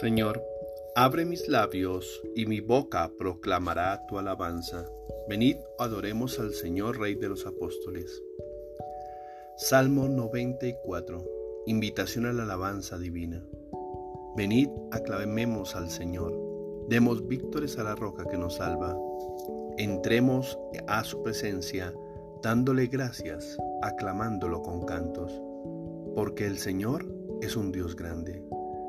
Señor, abre mis labios y mi boca proclamará tu alabanza. Venid, adoremos al Señor, Rey de los Apóstoles. Salmo 94. Invitación a la alabanza divina. Venid, aclamemos al Señor. Demos víctores a la roca que nos salva. Entremos a su presencia, dándole gracias, aclamándolo con cantos. Porque el Señor es un Dios grande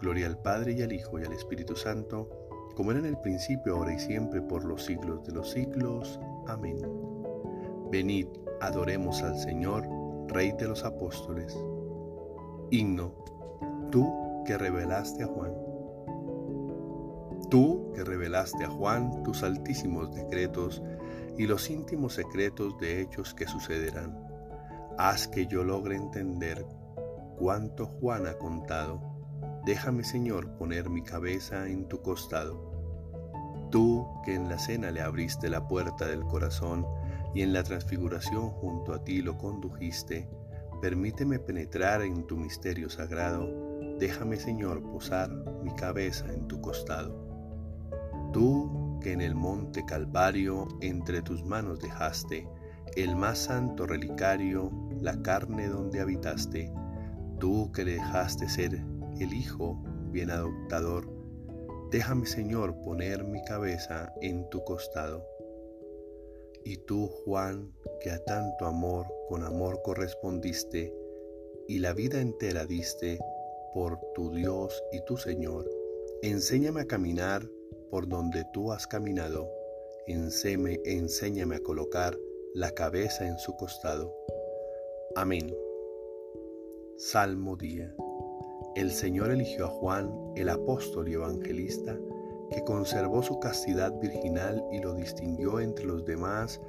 Gloria al Padre y al Hijo y al Espíritu Santo, como era en el principio, ahora y siempre, por los siglos de los siglos. Amén. Venid, adoremos al Señor, Rey de los Apóstoles. Himno, tú que revelaste a Juan. Tú que revelaste a Juan tus altísimos decretos y los íntimos secretos de hechos que sucederán. Haz que yo logre entender cuánto Juan ha contado Déjame, Señor, poner mi cabeza en tu costado. Tú que en la cena le abriste la puerta del corazón y en la transfiguración junto a ti lo condujiste, permíteme penetrar en tu misterio sagrado. Déjame, Señor, posar mi cabeza en tu costado. Tú que en el monte Calvario entre tus manos dejaste el más santo relicario, la carne donde habitaste, tú que le dejaste ser el Hijo bien adoptador, déjame Señor poner mi cabeza en tu costado. Y tú, Juan, que a tanto amor con amor correspondiste, y la vida entera diste por tu Dios y tu Señor, enséñame a caminar por donde tú has caminado, enséñame, enséñame a colocar la cabeza en su costado. Amén. Salmo día. El Señor eligió a Juan, el apóstol y evangelista, que conservó su castidad virginal y lo distinguió entre los demás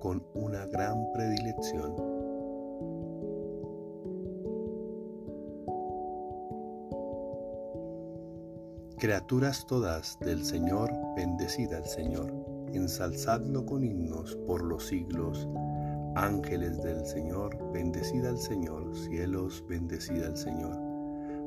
con una gran predilección. Criaturas todas del Señor, bendecida al Señor, ensalzadlo con himnos por los siglos. Ángeles del Señor, bendecida al Señor, cielos, bendecida al Señor.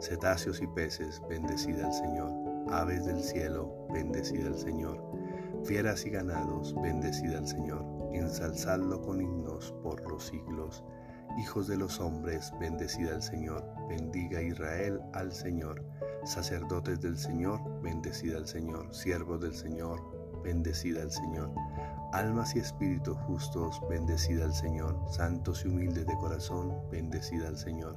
cetáceos y peces, bendecida al Señor, aves del cielo, bendecida al Señor, fieras y ganados, bendecida al Señor, ensalzadlo con himnos por los siglos. Hijos de los hombres, bendecida al Señor, bendiga Israel al Señor. Sacerdotes del Señor, bendecida al Señor. Siervos del Señor, bendecida al Señor. Almas y espíritus justos, bendecida al Señor. Santos y humildes de corazón, bendecida al Señor.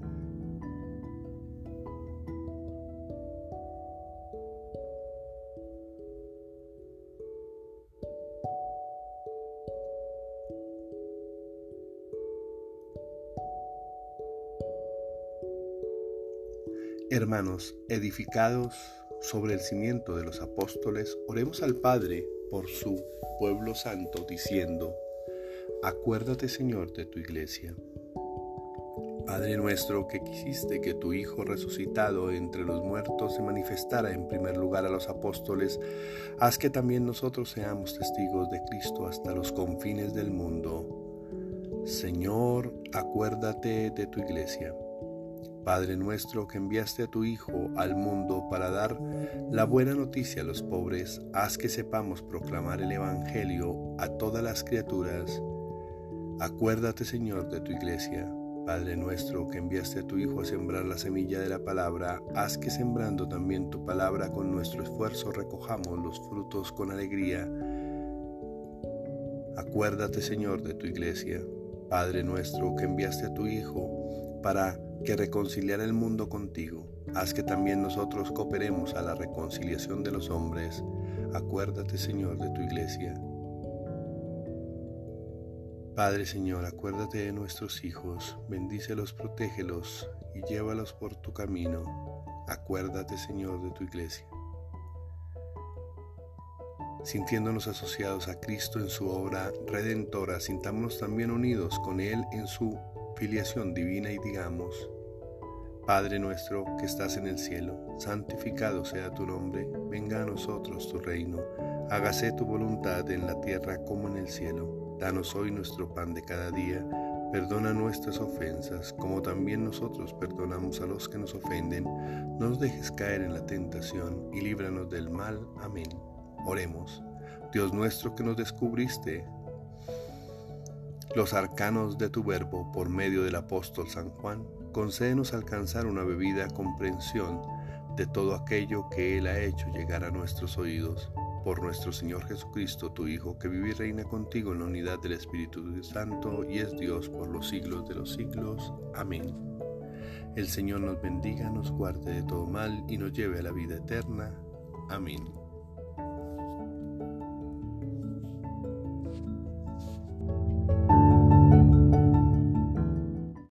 Hermanos, edificados sobre el cimiento de los apóstoles, oremos al Padre por su pueblo santo, diciendo, Acuérdate Señor de tu iglesia. Padre nuestro, que quisiste que tu Hijo resucitado entre los muertos se manifestara en primer lugar a los apóstoles, haz que también nosotros seamos testigos de Cristo hasta los confines del mundo. Señor, acuérdate de tu iglesia. Padre nuestro que enviaste a tu Hijo al mundo para dar la buena noticia a los pobres, haz que sepamos proclamar el Evangelio a todas las criaturas. Acuérdate, Señor, de tu iglesia. Padre nuestro que enviaste a tu Hijo a sembrar la semilla de la palabra, haz que sembrando también tu palabra con nuestro esfuerzo recojamos los frutos con alegría. Acuérdate, Señor, de tu iglesia. Padre nuestro que enviaste a tu Hijo para que reconciliar el mundo contigo. Haz que también nosotros cooperemos a la reconciliación de los hombres. Acuérdate, Señor, de tu iglesia. Padre Señor, acuérdate de nuestros hijos, bendícelos, protégelos y llévalos por tu camino. Acuérdate, Señor, de tu iglesia. Sintiéndonos asociados a Cristo en su obra redentora, sintámonos también unidos con Él en su filiación divina y digamos, Padre nuestro que estás en el cielo, santificado sea tu nombre, venga a nosotros tu reino, hágase tu voluntad en la tierra como en el cielo. Danos hoy nuestro pan de cada día, perdona nuestras ofensas, como también nosotros perdonamos a los que nos ofenden. No nos dejes caer en la tentación y líbranos del mal. Amén. Oremos. Dios nuestro que nos descubriste los arcanos de tu verbo por medio del apóstol San Juan, concédenos alcanzar una bebida comprensión de todo aquello que Él ha hecho llegar a nuestros oídos. Por nuestro Señor Jesucristo, tu Hijo, que vive y reina contigo en la unidad del Espíritu Santo y es Dios por los siglos de los siglos. Amén. El Señor nos bendiga, nos guarde de todo mal y nos lleve a la vida eterna. Amén.